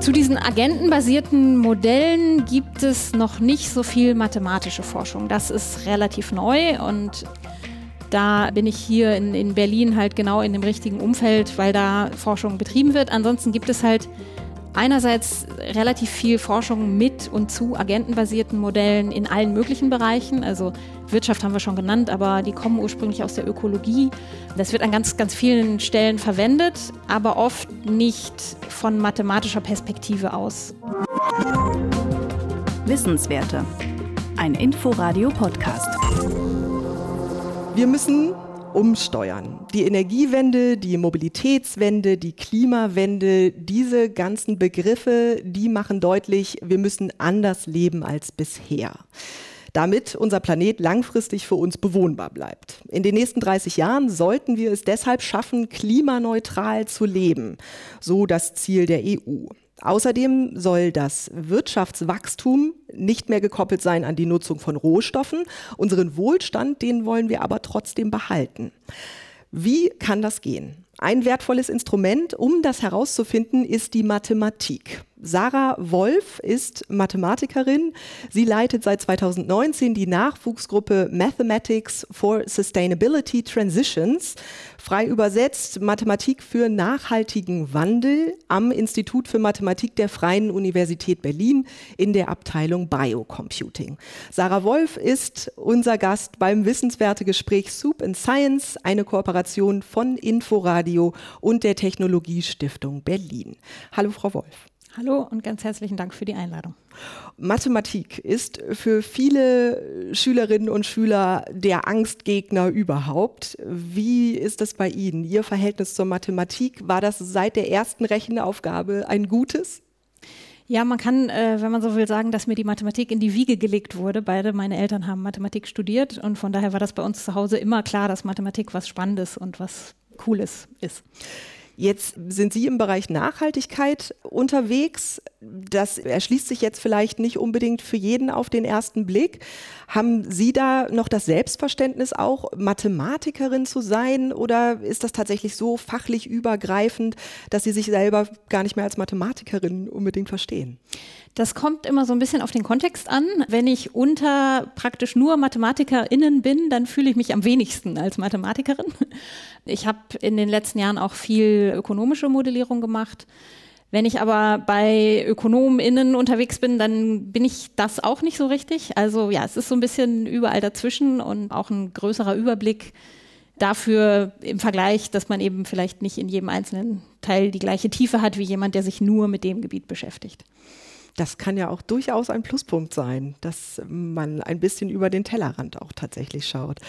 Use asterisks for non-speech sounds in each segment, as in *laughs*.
Zu diesen agentenbasierten Modellen gibt es noch nicht so viel mathematische Forschung. Das ist relativ neu und da bin ich hier in, in Berlin halt genau in dem richtigen Umfeld, weil da Forschung betrieben wird. Ansonsten gibt es halt einerseits relativ viel Forschung mit und zu agentenbasierten Modellen in allen möglichen Bereichen. Also Wirtschaft haben wir schon genannt, aber die kommen ursprünglich aus der Ökologie. Das wird an ganz, ganz vielen Stellen verwendet, aber oft nicht von mathematischer Perspektive aus. Wissenswerte. Ein Inforadio-Podcast. Wir müssen umsteuern. Die Energiewende, die Mobilitätswende, die Klimawende, diese ganzen Begriffe, die machen deutlich, wir müssen anders leben als bisher damit unser Planet langfristig für uns bewohnbar bleibt. In den nächsten 30 Jahren sollten wir es deshalb schaffen, klimaneutral zu leben, so das Ziel der EU. Außerdem soll das Wirtschaftswachstum nicht mehr gekoppelt sein an die Nutzung von Rohstoffen. Unseren Wohlstand, den wollen wir aber trotzdem behalten. Wie kann das gehen? Ein wertvolles Instrument, um das herauszufinden, ist die Mathematik. Sarah Wolf ist Mathematikerin. Sie leitet seit 2019 die Nachwuchsgruppe Mathematics for Sustainability Transitions, frei übersetzt Mathematik für nachhaltigen Wandel am Institut für Mathematik der Freien Universität Berlin in der Abteilung Biocomputing. Sarah Wolf ist unser Gast beim wissenswerte Gespräch Soup and Science, eine Kooperation von Inforadio und der Technologiestiftung Berlin. Hallo Frau Wolf. Hallo und ganz herzlichen Dank für die Einladung. Mathematik ist für viele Schülerinnen und Schüler der Angstgegner überhaupt. Wie ist das bei Ihnen? Ihr Verhältnis zur Mathematik, war das seit der ersten Rechenaufgabe ein gutes? Ja, man kann, äh, wenn man so will, sagen, dass mir die Mathematik in die Wiege gelegt wurde. Beide meine Eltern haben Mathematik studiert und von daher war das bei uns zu Hause immer klar, dass Mathematik was Spannendes und was Cooles ist. Jetzt sind Sie im Bereich Nachhaltigkeit unterwegs. Das erschließt sich jetzt vielleicht nicht unbedingt für jeden auf den ersten Blick. Haben Sie da noch das Selbstverständnis auch, Mathematikerin zu sein? Oder ist das tatsächlich so fachlich übergreifend, dass Sie sich selber gar nicht mehr als Mathematikerin unbedingt verstehen? Das kommt immer so ein bisschen auf den Kontext an. Wenn ich unter praktisch nur MathematikerInnen bin, dann fühle ich mich am wenigsten als Mathematikerin. Ich habe in den letzten Jahren auch viel ökonomische Modellierung gemacht. Wenn ich aber bei ÖkonomInnen unterwegs bin, dann bin ich das auch nicht so richtig. Also ja, es ist so ein bisschen überall dazwischen und auch ein größerer Überblick dafür im Vergleich, dass man eben vielleicht nicht in jedem einzelnen Teil die gleiche Tiefe hat wie jemand, der sich nur mit dem Gebiet beschäftigt das kann ja auch durchaus ein Pluspunkt sein, dass man ein bisschen über den Tellerrand auch tatsächlich schaut.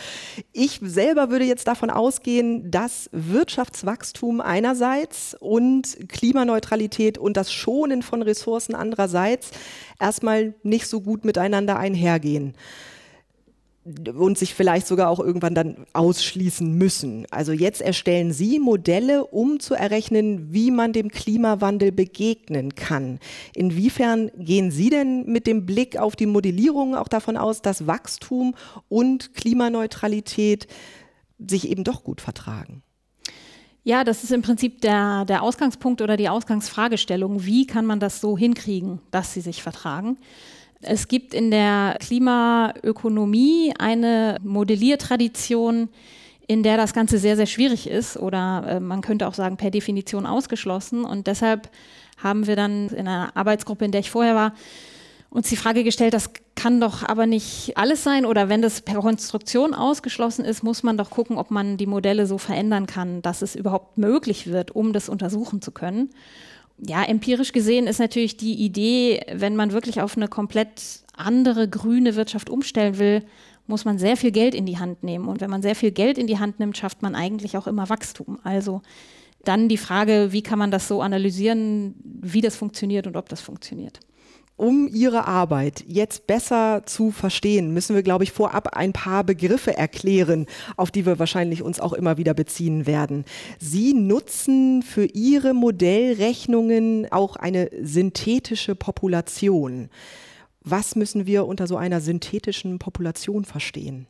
Ich selber würde jetzt davon ausgehen, dass Wirtschaftswachstum einerseits und Klimaneutralität und das Schonen von Ressourcen andererseits erstmal nicht so gut miteinander einhergehen und sich vielleicht sogar auch irgendwann dann ausschließen müssen. Also jetzt erstellen Sie Modelle, um zu errechnen, wie man dem Klimawandel begegnen kann. Inwiefern gehen Sie denn mit dem Blick auf die Modellierung auch davon aus, dass Wachstum und Klimaneutralität sich eben doch gut vertragen? Ja, das ist im Prinzip der, der Ausgangspunkt oder die Ausgangsfragestellung. Wie kann man das so hinkriegen, dass sie sich vertragen? Es gibt in der Klimaökonomie eine Modelliertradition, in der das Ganze sehr, sehr schwierig ist oder äh, man könnte auch sagen per Definition ausgeschlossen. Und deshalb haben wir dann in einer Arbeitsgruppe, in der ich vorher war, uns die Frage gestellt, das kann doch aber nicht alles sein oder wenn das per Konstruktion ausgeschlossen ist, muss man doch gucken, ob man die Modelle so verändern kann, dass es überhaupt möglich wird, um das untersuchen zu können ja, empirisch gesehen ist natürlich die Idee, wenn man wirklich auf eine komplett andere grüne Wirtschaft umstellen will, muss man sehr viel Geld in die Hand nehmen. Und wenn man sehr viel Geld in die Hand nimmt, schafft man eigentlich auch immer Wachstum. Also dann die Frage, wie kann man das so analysieren, wie das funktioniert und ob das funktioniert um Ihre Arbeit jetzt besser zu verstehen, müssen wir, glaube ich, vorab ein paar Begriffe erklären, auf die wir wahrscheinlich uns auch immer wieder beziehen werden. Sie nutzen für Ihre Modellrechnungen auch eine synthetische Population. Was müssen wir unter so einer synthetischen Population verstehen?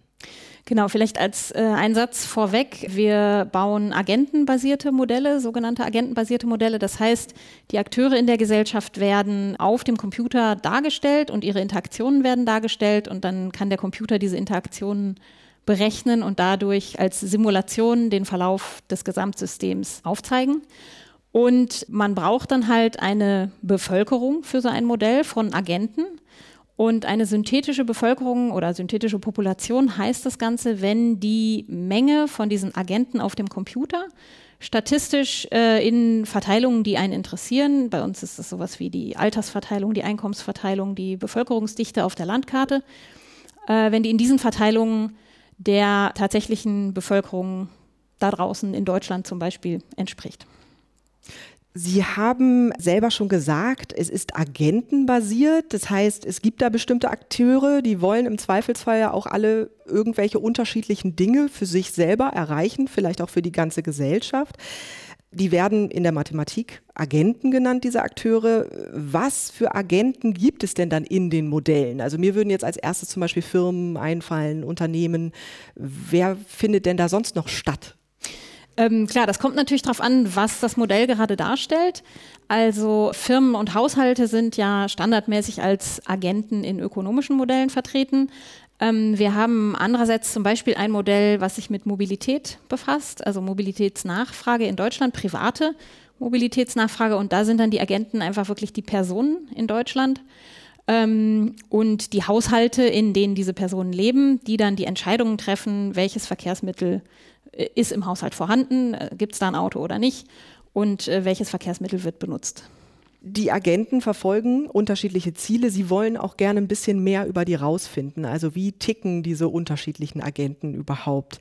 Genau, vielleicht als äh, ein Satz vorweg. Wir bauen agentenbasierte Modelle, sogenannte agentenbasierte Modelle. Das heißt, die Akteure in der Gesellschaft werden auf dem Computer dargestellt und ihre Interaktionen werden dargestellt und dann kann der Computer diese Interaktionen berechnen und dadurch als Simulation den Verlauf des Gesamtsystems aufzeigen. Und man braucht dann halt eine Bevölkerung für so ein Modell von Agenten. Und eine synthetische Bevölkerung oder synthetische Population heißt das Ganze, wenn die Menge von diesen Agenten auf dem Computer statistisch äh, in Verteilungen, die einen interessieren, bei uns ist das sowas wie die Altersverteilung, die Einkommensverteilung, die Bevölkerungsdichte auf der Landkarte, äh, wenn die in diesen Verteilungen der tatsächlichen Bevölkerung da draußen in Deutschland zum Beispiel entspricht. Sie haben selber schon gesagt, es ist agentenbasiert. Das heißt, es gibt da bestimmte Akteure, die wollen im Zweifelsfall ja auch alle irgendwelche unterschiedlichen Dinge für sich selber erreichen, vielleicht auch für die ganze Gesellschaft. Die werden in der Mathematik Agenten genannt, diese Akteure. Was für Agenten gibt es denn dann in den Modellen? Also mir würden jetzt als erstes zum Beispiel Firmen einfallen, Unternehmen. Wer findet denn da sonst noch statt? Ähm, klar, das kommt natürlich darauf an, was das Modell gerade darstellt. Also Firmen und Haushalte sind ja standardmäßig als Agenten in ökonomischen Modellen vertreten. Ähm, wir haben andererseits zum Beispiel ein Modell, was sich mit Mobilität befasst, also Mobilitätsnachfrage in Deutschland, private Mobilitätsnachfrage. Und da sind dann die Agenten einfach wirklich die Personen in Deutschland ähm, und die Haushalte, in denen diese Personen leben, die dann die Entscheidungen treffen, welches Verkehrsmittel ist im Haushalt vorhanden, äh, gibt es da ein Auto oder nicht und äh, welches Verkehrsmittel wird benutzt. Die Agenten verfolgen unterschiedliche Ziele. Sie wollen auch gerne ein bisschen mehr über die rausfinden. Also wie ticken diese unterschiedlichen Agenten überhaupt?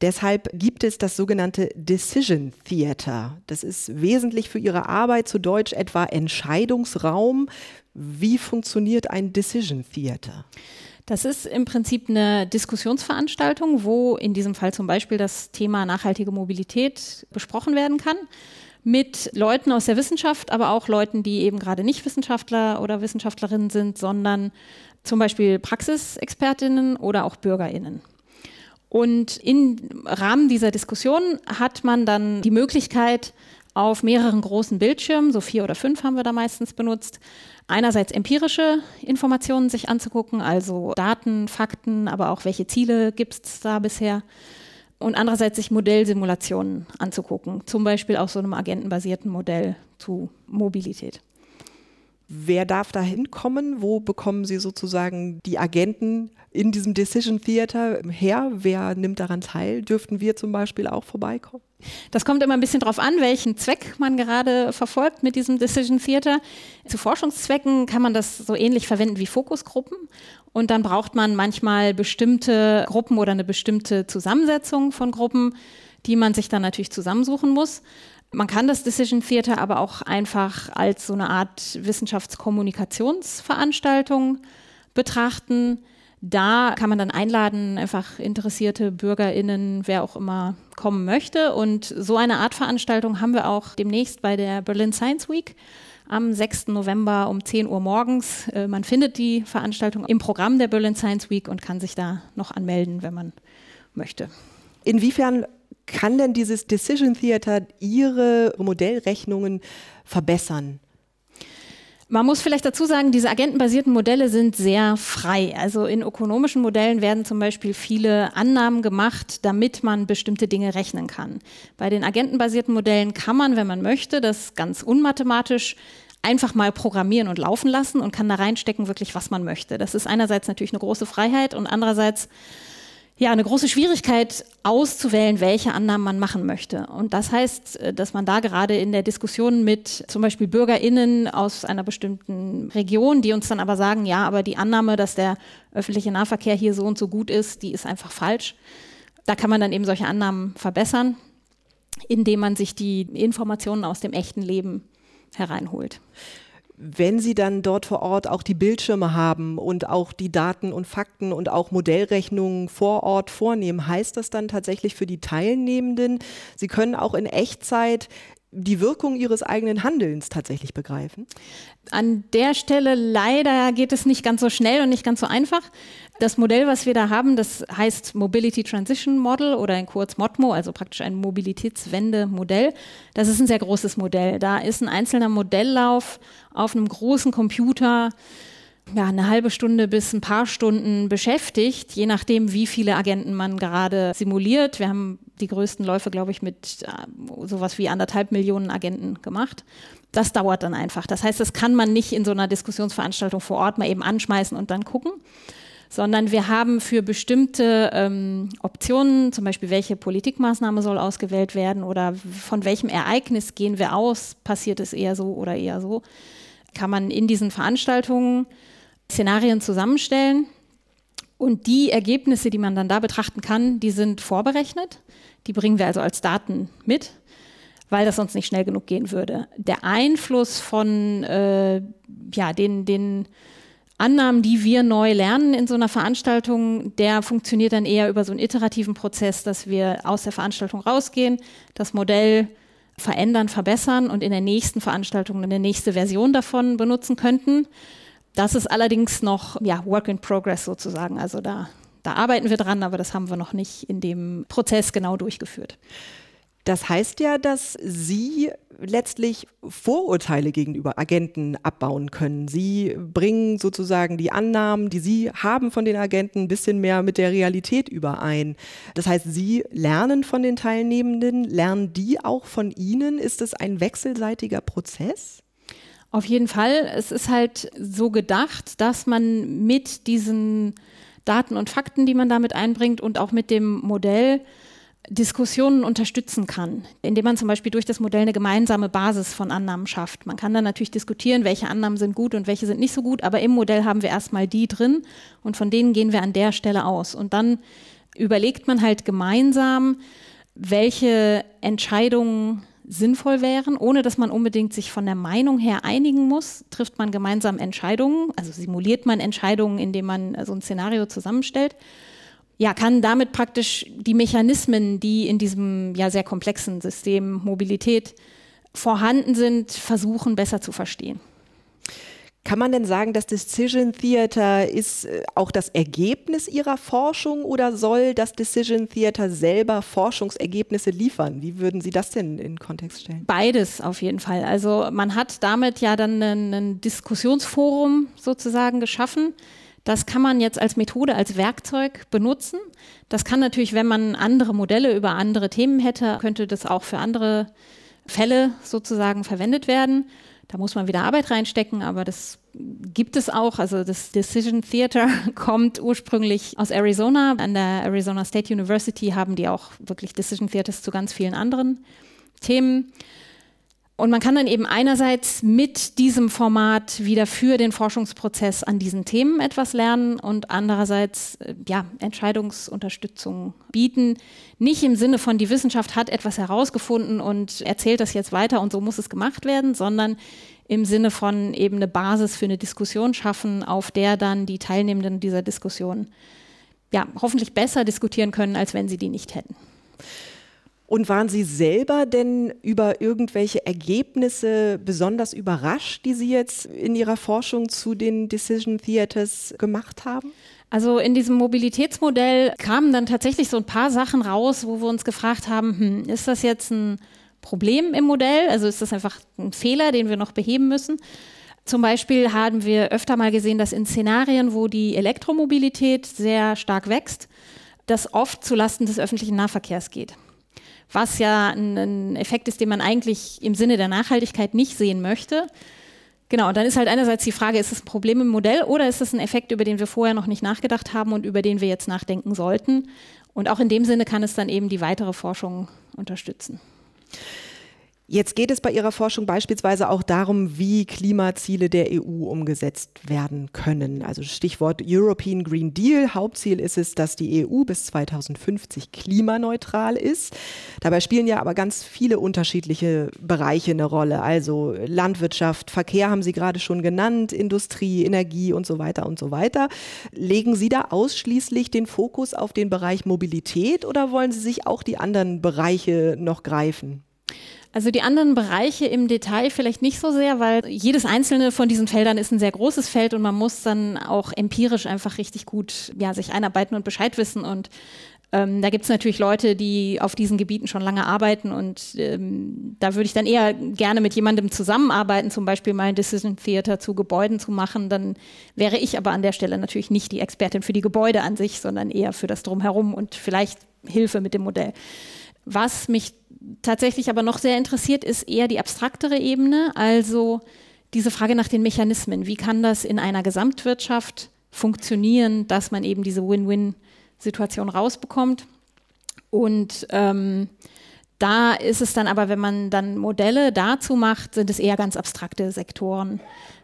Deshalb gibt es das sogenannte Decision Theater. Das ist wesentlich für Ihre Arbeit, zu Deutsch etwa Entscheidungsraum. Wie funktioniert ein Decision Theater? Das ist im Prinzip eine Diskussionsveranstaltung, wo in diesem Fall zum Beispiel das Thema nachhaltige Mobilität besprochen werden kann mit Leuten aus der Wissenschaft, aber auch Leuten, die eben gerade nicht Wissenschaftler oder Wissenschaftlerinnen sind, sondern zum Beispiel Praxisexpertinnen oder auch Bürgerinnen. Und im Rahmen dieser Diskussion hat man dann die Möglichkeit, auf mehreren großen Bildschirmen, so vier oder fünf haben wir da meistens benutzt, einerseits empirische Informationen sich anzugucken, also Daten, Fakten, aber auch welche Ziele gibt es da bisher. Und andererseits sich Modellsimulationen anzugucken, zum Beispiel auch so einem agentenbasierten Modell zu Mobilität. Wer darf da hinkommen? Wo bekommen Sie sozusagen die Agenten in diesem Decision Theater her? Wer nimmt daran teil? Dürften wir zum Beispiel auch vorbeikommen? Das kommt immer ein bisschen darauf an, welchen Zweck man gerade verfolgt mit diesem Decision Theater. Zu Forschungszwecken kann man das so ähnlich verwenden wie Fokusgruppen. Und dann braucht man manchmal bestimmte Gruppen oder eine bestimmte Zusammensetzung von Gruppen, die man sich dann natürlich zusammensuchen muss. Man kann das Decision Theater aber auch einfach als so eine Art Wissenschaftskommunikationsveranstaltung betrachten da kann man dann einladen, einfach interessierte BürgerInnen, wer auch immer kommen möchte. Und so eine Art Veranstaltung haben wir auch demnächst bei der Berlin Science Week am 6. November um 10 Uhr morgens. Äh, man findet die Veranstaltung im Programm der Berlin Science Week und kann sich da noch anmelden, wenn man möchte. Inwiefern kann denn dieses Decision Theater Ihre Modellrechnungen verbessern? Man muss vielleicht dazu sagen, diese agentenbasierten Modelle sind sehr frei. Also in ökonomischen Modellen werden zum Beispiel viele Annahmen gemacht, damit man bestimmte Dinge rechnen kann. Bei den agentenbasierten Modellen kann man, wenn man möchte, das ganz unmathematisch einfach mal programmieren und laufen lassen und kann da reinstecken, wirklich was man möchte. Das ist einerseits natürlich eine große Freiheit und andererseits ja, eine große Schwierigkeit auszuwählen, welche Annahmen man machen möchte. Und das heißt, äh, dass man da gerade in der Diskussion mit zum Beispiel BürgerInnen aus einer bestimmten Region, die uns dann aber sagen, ja, aber die Annahme, dass der öffentliche Nahverkehr hier so und so gut ist, die ist einfach falsch. Da kann man dann eben solche Annahmen verbessern, indem man sich die Informationen aus dem echten Leben hereinholt wenn Sie dann dort vor Ort auch die Bildschirme haben und auch die Daten und Fakten und auch Modellrechnungen vor Ort vornehmen, heißt das dann tatsächlich für die Teilnehmenden, Sie können auch in Echtzeit die Wirkung ihres eigenen Handelns tatsächlich begreifen? An der Stelle leider geht es nicht ganz so schnell und nicht ganz so einfach. Das Modell, was wir da haben, das heißt Mobility Transition Model oder in kurz MOTMO, also praktisch ein Mobilitätswende-Modell. Das ist ein sehr großes Modell. Da ist ein einzelner Modelllauf auf einem großen Computer ja, eine halbe Stunde bis ein paar Stunden beschäftigt, je nachdem, wie viele Agenten man gerade simuliert. Wir haben die größten Läufe, glaube ich, mit äh, sowas wie anderthalb Millionen Agenten gemacht. Das dauert dann einfach. Das heißt, das kann man nicht in so einer Diskussionsveranstaltung vor Ort mal eben anschmeißen und dann gucken, sondern wir haben für bestimmte ähm, Optionen, zum Beispiel welche Politikmaßnahme soll ausgewählt werden oder von welchem Ereignis gehen wir aus, passiert es eher so oder eher so, kann man in diesen Veranstaltungen Szenarien zusammenstellen. Und die Ergebnisse, die man dann da betrachten kann, die sind vorberechnet. Die bringen wir also als Daten mit, weil das sonst nicht schnell genug gehen würde. Der Einfluss von äh, ja, den, den Annahmen, die wir neu lernen in so einer Veranstaltung, der funktioniert dann eher über so einen iterativen Prozess, dass wir aus der Veranstaltung rausgehen, das Modell verändern, verbessern und in der nächsten Veranstaltung eine nächste Version davon benutzen könnten. Das ist allerdings noch ja, Work in Progress sozusagen. Also da, da arbeiten wir dran, aber das haben wir noch nicht in dem Prozess genau durchgeführt. Das heißt ja, dass Sie letztlich Vorurteile gegenüber Agenten abbauen können. Sie bringen sozusagen die Annahmen, die Sie haben von den Agenten, ein bisschen mehr mit der Realität überein. Das heißt, Sie lernen von den Teilnehmenden, lernen die auch von Ihnen? Ist es ein wechselseitiger Prozess? Auf jeden Fall. Es ist halt so gedacht, dass man mit diesen Daten und Fakten, die man damit einbringt und auch mit dem Modell Diskussionen unterstützen kann, indem man zum Beispiel durch das Modell eine gemeinsame Basis von Annahmen schafft. Man kann dann natürlich diskutieren, welche Annahmen sind gut und welche sind nicht so gut, aber im Modell haben wir erstmal die drin und von denen gehen wir an der Stelle aus. Und dann überlegt man halt gemeinsam, welche Entscheidungen sinnvoll wären, ohne dass man unbedingt sich von der Meinung her einigen muss, trifft man gemeinsam Entscheidungen, also simuliert man Entscheidungen, indem man so ein Szenario zusammenstellt. Ja, kann damit praktisch die Mechanismen, die in diesem ja sehr komplexen System Mobilität vorhanden sind, versuchen besser zu verstehen. Kann man denn sagen, das Decision Theater ist äh, auch das Ergebnis Ihrer Forschung oder soll das Decision Theater selber Forschungsergebnisse liefern? Wie würden Sie das denn in Kontext stellen? Beides auf jeden Fall. Also man hat damit ja dann ein Diskussionsforum sozusagen geschaffen. Das kann man jetzt als Methode, als Werkzeug benutzen. Das kann natürlich, wenn man andere Modelle über andere Themen hätte, könnte das auch für andere Fälle sozusagen verwendet werden. Da muss man wieder Arbeit reinstecken, aber das gibt es auch. Also das Decision Theater *laughs* kommt ursprünglich aus Arizona. An der Arizona State University haben die auch wirklich Decision Theaters zu ganz vielen anderen Themen. Und man kann dann eben einerseits mit diesem Format wieder für den Forschungsprozess an diesen Themen etwas lernen und andererseits äh, ja, Entscheidungsunterstützung bieten. Nicht im Sinne von, die Wissenschaft hat etwas herausgefunden und erzählt das jetzt weiter und so muss es gemacht werden, sondern im Sinne von eben eine Basis für eine Diskussion schaffen, auf der dann die Teilnehmenden dieser Diskussion ja, hoffentlich besser diskutieren können, als wenn sie die nicht hätten. Und waren Sie selber denn über irgendwelche Ergebnisse besonders überrascht, die Sie jetzt in Ihrer Forschung zu den Decision Theaters gemacht haben? Also in diesem Mobilitätsmodell kamen dann tatsächlich so ein paar Sachen raus, wo wir uns gefragt haben, hm, ist das jetzt ein Problem im Modell? Also ist das einfach ein Fehler, den wir noch beheben müssen? Zum Beispiel haben wir öfter mal gesehen, dass in Szenarien, wo die Elektromobilität sehr stark wächst, das oft zulasten des öffentlichen Nahverkehrs geht was ja ein, Effekt ist, den man eigentlich im Sinne der Nachhaltigkeit nicht sehen möchte. Genau, und dann ist halt einerseits die Frage, ist es ein Problem im Modell oder ist es ein Effekt, über den wir vorher noch nicht nachgedacht haben und über den wir jetzt nachdenken sollten? Und auch in dem Sinne kann es dann eben die weitere Forschung unterstützen. Jetzt geht es bei Ihrer Forschung beispielsweise auch darum, wie Klimaziele der EU umgesetzt werden können. Also Stichwort European Green Deal. Hauptziel ist es, dass die EU bis 2050 klimaneutral ist. Dabei spielen ja aber ganz viele unterschiedliche Bereiche eine Rolle. Also Landwirtschaft, Verkehr haben Sie gerade schon genannt, Industrie, Energie und so weiter und so weiter. Legen Sie da ausschließlich den Fokus auf den Bereich Mobilität oder wollen Sie sich auch die anderen Bereiche noch greifen? Also die anderen Bereiche im Detail vielleicht nicht so sehr, weil jedes einzelne von diesen Feldern ist ein sehr großes Feld und man muss dann auch empirisch einfach richtig gut ja, sich einarbeiten und Bescheid wissen. Und ähm, da gibt es natürlich Leute, die auf diesen Gebieten schon lange arbeiten und ähm, da würde ich dann eher gerne mit jemandem zusammenarbeiten, zum Beispiel mal ein Decision Theater zu Gebäuden zu machen. Dann wäre ich aber an der Stelle natürlich nicht die Expertin für die Gebäude an sich, sondern eher für das Drumherum und vielleicht Hilfe mit dem Modell. Was mich tatsächlich aber noch sehr interessiert, ist eher die abstraktere Ebene, also diese Frage nach den Mechanismen. Wie kann das in einer Gesamtwirtschaft funktionieren, dass man eben diese Win-Win-Situation rausbekommt? Und ähm, da ist es dann aber, wenn man dann Modelle dazu macht, sind es eher ganz abstrakte Sektoren.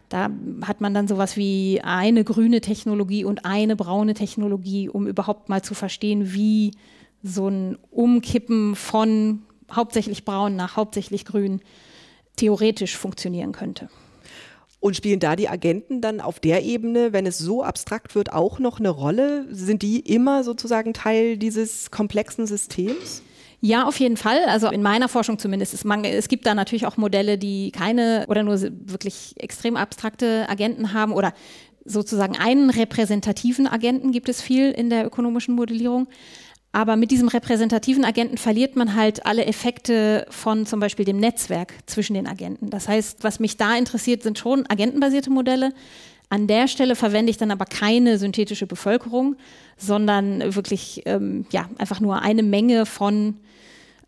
Da hat man dann sowas wie eine grüne Technologie und eine braune Technologie, um überhaupt mal zu verstehen, wie so ein Umkippen von hauptsächlich braun nach hauptsächlich grün theoretisch funktionieren könnte. Und spielen da die Agenten dann auf der Ebene, wenn es so abstrakt wird, auch noch eine Rolle? Sind die immer sozusagen Teil dieses komplexen Systems? Ja, auf jeden Fall. Also in meiner Forschung zumindest. Es, man, es gibt da natürlich auch Modelle, die keine oder nur wirklich extrem abstrakte Agenten haben oder sozusagen einen repräsentativen Agenten gibt es viel in der ökonomischen Modellierung. Aber mit diesem repräsentativen Agenten verliert man halt alle Effekte von zum Beispiel dem Netzwerk zwischen den Agenten. Das heißt, was mich da interessiert, sind schon agentenbasierte Modelle. An der Stelle verwende ich dann aber keine synthetische Bevölkerung, sondern wirklich ähm, ja, einfach nur eine Menge von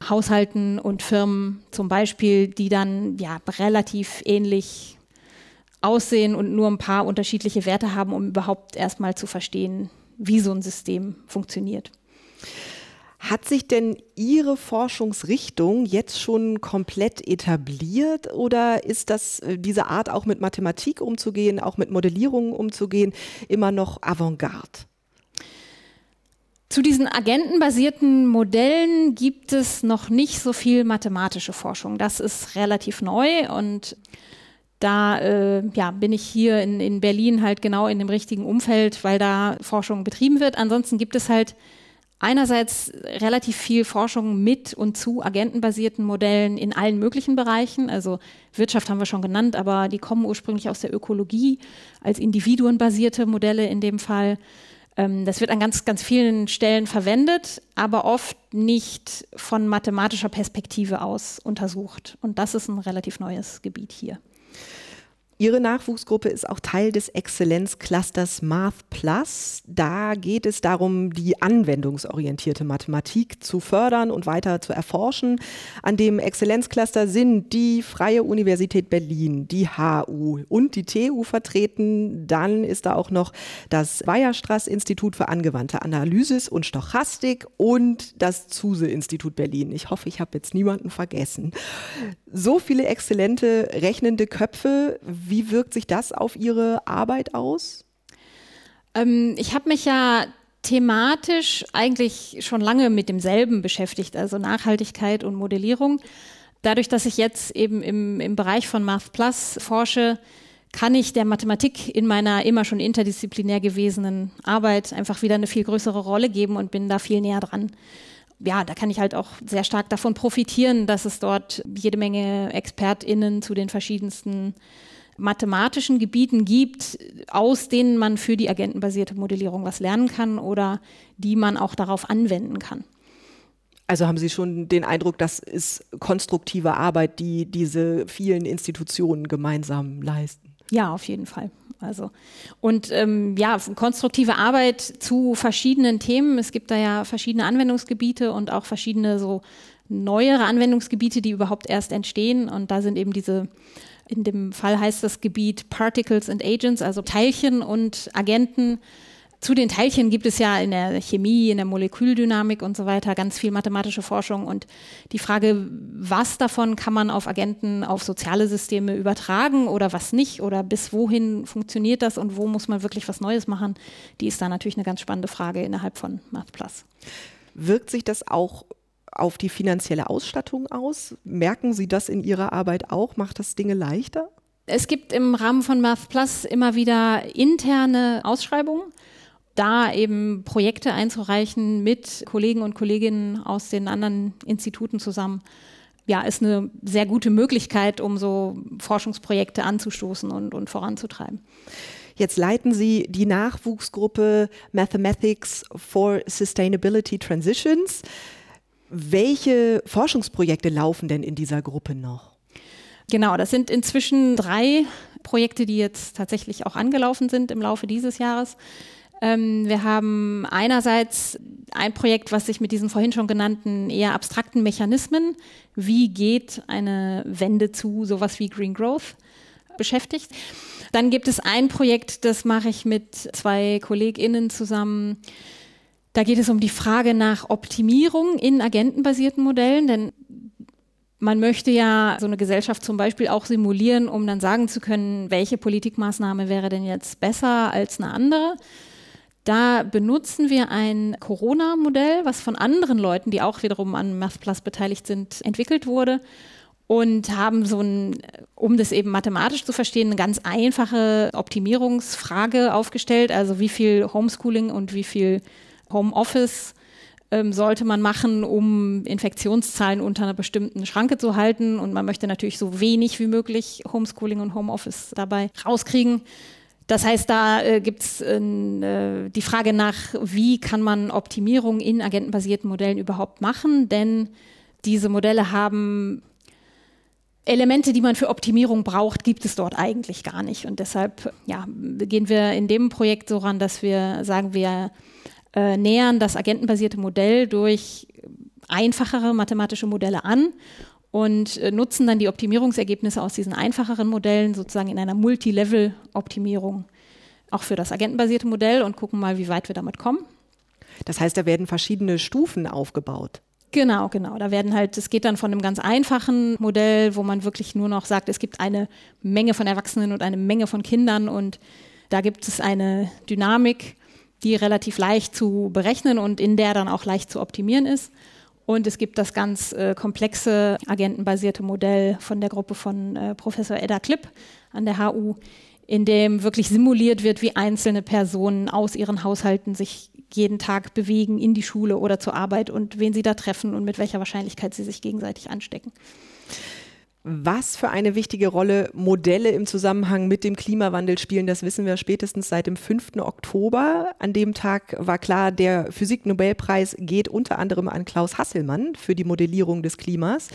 Haushalten und Firmen zum Beispiel, die dann ja relativ ähnlich aussehen und nur ein paar unterschiedliche Werte haben, um überhaupt erstmal zu verstehen, wie so ein System funktioniert. Hat sich denn Ihre Forschungsrichtung jetzt schon komplett etabliert oder ist das äh, diese Art auch mit Mathematik umzugehen, auch mit Modellierungen umzugehen, immer noch Avantgarde? Zu diesen agentenbasierten Modellen gibt es noch nicht so viel mathematische Forschung. Das ist relativ neu und da äh, ja, bin ich hier in, in Berlin halt genau in dem richtigen Umfeld, weil da Forschung betrieben wird. Ansonsten gibt es halt einerseits relativ viel Forschung mit und zu agentenbasierten Modellen in allen möglichen Bereichen. Also Wirtschaft haben wir schon genannt, aber die kommen ursprünglich aus der Ökologie als individuenbasierte Modelle in dem Fall. Ähm, das wird an ganz, ganz vielen Stellen verwendet, aber oft nicht von mathematischer Perspektive aus untersucht. Und das ist ein relativ neues Gebiet hier. Ihre Nachwuchsgruppe ist auch Teil des Exzellenzclusters Math Plus. Da geht es darum, die anwendungsorientierte Mathematik zu fördern und weiter zu erforschen. An dem Exzellenzcluster sind die Freie Universität Berlin, die HU und die TU vertreten. Dann ist da auch noch das Weierstrass Institut für angewandte Analysis und Stochastik und das Zuse Institut Berlin. Ich hoffe, ich habe jetzt niemanden vergessen. So viele exzellente rechnende Köpfe wie wirkt sich das auf Ihre Arbeit aus? Ähm, ich habe mich ja thematisch eigentlich schon lange mit demselben beschäftigt, also Nachhaltigkeit und Modellierung. Dadurch, dass ich jetzt eben im, im Bereich von Math Plus forsche, kann ich der Mathematik in meiner immer schon interdisziplinär gewesenen Arbeit einfach wieder eine viel größere Rolle geben und bin da viel näher dran. Ja, da kann ich halt auch sehr stark davon profitieren, dass es dort jede Menge ExpertInnen zu den verschiedensten mathematischen Gebieten gibt, aus denen man für die agentenbasierte Modellierung was lernen kann oder die man auch darauf anwenden kann. Also haben Sie schon den Eindruck, das ist konstruktive Arbeit, die diese vielen Institutionen gemeinsam leisten? Ja, auf jeden Fall. Also und ähm, ja, konstruktive Arbeit zu verschiedenen Themen. Es gibt da ja verschiedene Anwendungsgebiete und auch verschiedene so neuere Anwendungsgebiete, die überhaupt erst entstehen. Und da sind eben diese in dem Fall heißt das Gebiet Particles and Agents, also Teilchen und Agenten. Zu den Teilchen gibt es ja in der Chemie, in der Molekuldynamik und so weiter ganz viel mathematische Forschung und die Frage, was davon kann man auf Agenten, auf soziale Systeme übertragen oder was nicht oder bis wohin funktioniert das und wo muss man wirklich was Neues machen, die ist da natürlich eine ganz spannende Frage innerhalb von MathPlus. Wirkt sich das auch auf die finanzielle Ausstattung aus? Merken Sie das in Ihrer Arbeit auch? Macht das Dinge leichter? Es gibt im Rahmen von Math Plus immer wieder interne Ausschreibungen, da eben Projekte einzureichen mit Kollegen und Kolleginnen aus den anderen Instituten zusammen. ja, ist eine sehr gute Möglichkeit, um so Forschungsprojekte anzustoßen und, und voranzutreiben. Jetzt leiten Sie die Nachwuchsgruppe Mathematics for Sustainability Transitions. Welche Forschungsprojekte laufen denn in dieser Gruppe noch? Genau, das sind inzwischen drei Projekte, die jetzt tatsächlich auch angelaufen sind im Laufe dieses Jahres. Ähm, wir haben einerseits ein Projekt, was sich mit diesen vorhin schon genannten eher abstrakten Mechanismen, wie geht eine Wende zu sowas wie Green Growth, beschäftigt. Dann gibt es ein Projekt, das mache ich mit zwei KollegInnen zusammen. Da geht es um die Frage nach Optimierung in agentenbasierten Modellen, denn man möchte ja so eine Gesellschaft zum Beispiel auch simulieren, um dann sagen zu können, welche Politikmaßnahme wäre denn jetzt besser als eine andere. Da benutzen wir ein Corona-Modell, was von anderen Leuten, die auch wiederum an MathPlus beteiligt sind, entwickelt wurde und haben so ein, um das eben mathematisch zu verstehen, eine ganz einfache Optimierungsfrage aufgestellt. Also wie viel Homeschooling und wie viel Homeoffice ähm, sollte man machen, um Infektionszahlen unter einer bestimmten Schranke zu halten. Und man möchte natürlich so wenig wie möglich Homeschooling und Homeoffice dabei rauskriegen. Das heißt, da äh, gibt es äh, die Frage nach, wie kann man Optimierung in agentenbasierten Modellen überhaupt machen? Denn diese Modelle haben Elemente, die man für Optimierung braucht, gibt es dort eigentlich gar nicht. Und deshalb ja, gehen wir in dem Projekt so ran, dass wir sagen, wir äh, nähern das agentenbasierte Modell durch einfachere mathematische Modelle an und äh, nutzen dann die Optimierungsergebnisse aus diesen einfacheren Modellen sozusagen in einer Multilevel-Optimierung auch für das agentenbasierte Modell und gucken mal, wie weit wir damit kommen. Das heißt, da werden verschiedene Stufen aufgebaut. Genau, genau. Da werden halt, es geht dann von einem ganz einfachen Modell, wo man wirklich nur noch sagt, es gibt eine Menge von Erwachsenen und eine Menge von Kindern und da gibt es eine Dynamik, die relativ leicht zu berechnen und in der dann auch leicht zu optimieren ist. Und es gibt das ganz äh, komplexe agentenbasierte Modell von der Gruppe von äh, Professor Edda Klipp an der HU, in dem wirklich simuliert wird, wie einzelne Personen aus ihren Haushalten sich jeden Tag bewegen in die Schule oder zur Arbeit und wen sie da treffen und mit welcher Wahrscheinlichkeit sie sich gegenseitig anstecken was für eine wichtige Rolle Modelle im Zusammenhang mit dem Klimawandel spielen, das wissen wir spätestens seit dem 5. Oktober. An dem Tag war klar, der Physiknobelpreis geht unter anderem an Klaus Hasselmann für die Modellierung des Klimas.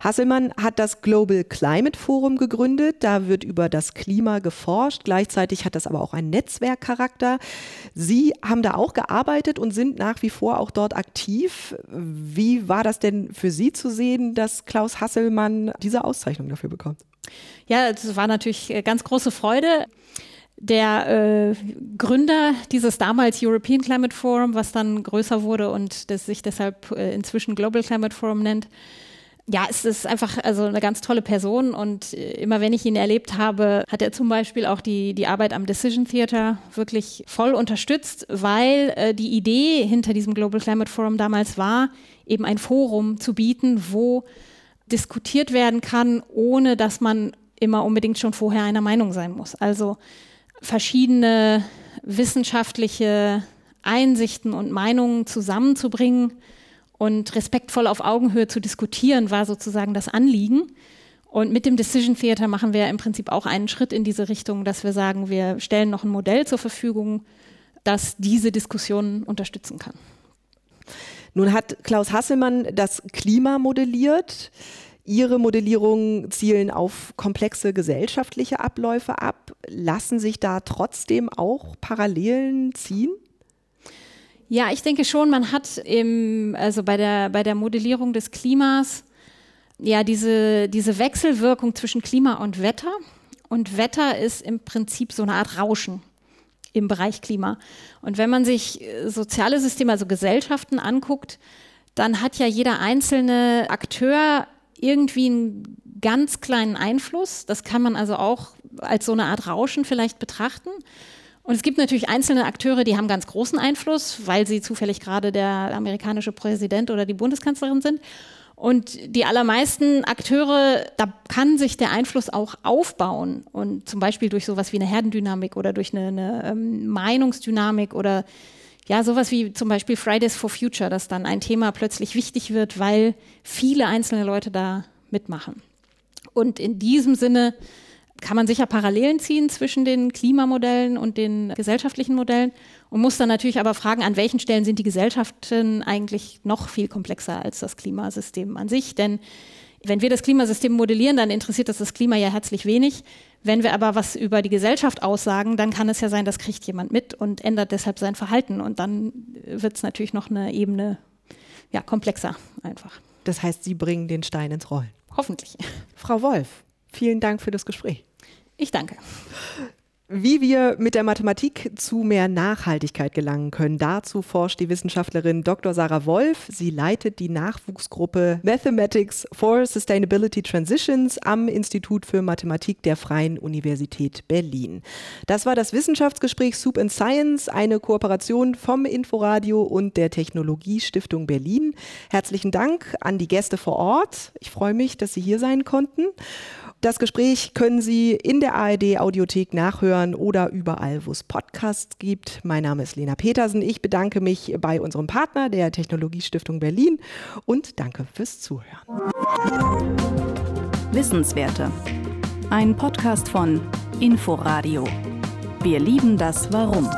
Hasselmann hat das Global Climate Forum gegründet. Da wird über das Klima geforscht. Gleichzeitig hat das aber auch einen Netzwerkcharakter. Sie haben da auch gearbeitet und sind nach wie vor auch dort aktiv. Wie war das denn für Sie zu sehen, dass Klaus Hasselmann diese Auszeichnung dafür bekommt? Ja, es war natürlich äh, ganz große Freude der äh, Gründer dieses damals European Climate Forum, was dann größer wurde und das sich deshalb äh, inzwischen Global Climate Forum nennt, ja, es ist einfach also eine ganz tolle Person und äh, immer wenn ich ihn erlebt habe, hat er zum Beispiel auch die, die Arbeit am Decision Theater wirklich voll unterstützt, weil äh, die Idee hinter diesem Global Climate Forum damals war, eben ein Forum zu bieten, wo diskutiert werden kann, ohne dass man immer unbedingt schon vorher einer Meinung sein muss. Also verschiedene wissenschaftliche Einsichten und Meinungen zusammenzubringen und respektvoll auf Augenhöhe zu diskutieren, war sozusagen das Anliegen. Und mit dem Decision Theater machen wir im Prinzip auch einen Schritt in diese Richtung, dass wir sagen, wir stellen noch ein Modell zur Verfügung, das diese Diskussionen unterstützen kann. Nun hat Klaus Hasselmann das Klima modelliert. Ihre Modellierungen zielen auf komplexe gesellschaftliche Abläufe ab. Lassen sich da trotzdem auch Parallelen ziehen? Ja, ich denke schon, man hat im, also bei der, bei der Modellierung des Klimas ja diese, diese Wechselwirkung zwischen Klima und Wetter. Und Wetter ist im Prinzip so eine Art Rauschen im Bereich Klima. Und wenn man sich äh, soziale Systeme, also Gesellschaften anguckt, dann hat ja jeder einzelne Akteur irgendwie einen ganz kleinen Einfluss. Das kann man also auch als so eine Art Rauschen vielleicht betrachten. Und es gibt natürlich einzelne Akteure, die haben ganz großen Einfluss, weil sie zufällig gerade der amerikanische Präsident oder die Bundeskanzlerin sind. Und die allermeisten Akteure, da kann sich der Einfluss auch aufbauen. Und zum Beispiel durch sowas wie eine Herdendynamik oder durch eine, eine ähm, Meinungsdynamik oder ja, sowas wie zum Beispiel Fridays for Future, dass dann ein Thema plötzlich wichtig wird, weil viele einzelne Leute da mitmachen. Und in diesem Sinne kann man sicher Parallelen ziehen zwischen den Klimamodellen und den gesellschaftlichen Modellen und muss dann natürlich aber fragen, an welchen Stellen sind die Gesellschaften eigentlich noch viel komplexer als das Klimasystem an sich. Denn wenn wir das Klimasystem modellieren, dann interessiert das das Klima ja herzlich wenig. Wenn wir aber was über die Gesellschaft aussagen, dann kann es ja sein, das kriegt jemand mit und ändert deshalb sein Verhalten. Und dann wird es natürlich noch eine Ebene ja, komplexer einfach. Das heißt, Sie bringen den Stein ins Rollen. Hoffentlich. Frau Wolf, vielen Dank für das Gespräch. Ich danke. Wie wir mit der Mathematik zu mehr Nachhaltigkeit gelangen können, dazu forscht die Wissenschaftlerin Dr. Sarah Wolf. Sie leitet die Nachwuchsgruppe Mathematics for Sustainability Transitions am Institut für Mathematik der Freien Universität Berlin. Das war das Wissenschaftsgespräch Soup and Science, eine Kooperation vom Inforadio und der Technologiestiftung Berlin. Herzlichen Dank an die Gäste vor Ort. Ich freue mich, dass Sie hier sein konnten. Das Gespräch können Sie in der ARD Audiothek nachhören oder überall, wo es Podcasts gibt. Mein Name ist Lena Petersen. Ich bedanke mich bei unserem Partner, der Technologiestiftung Berlin und danke fürs Zuhören. Wissenswerte. Ein Podcast von Inforadio. Wir lieben das Warum.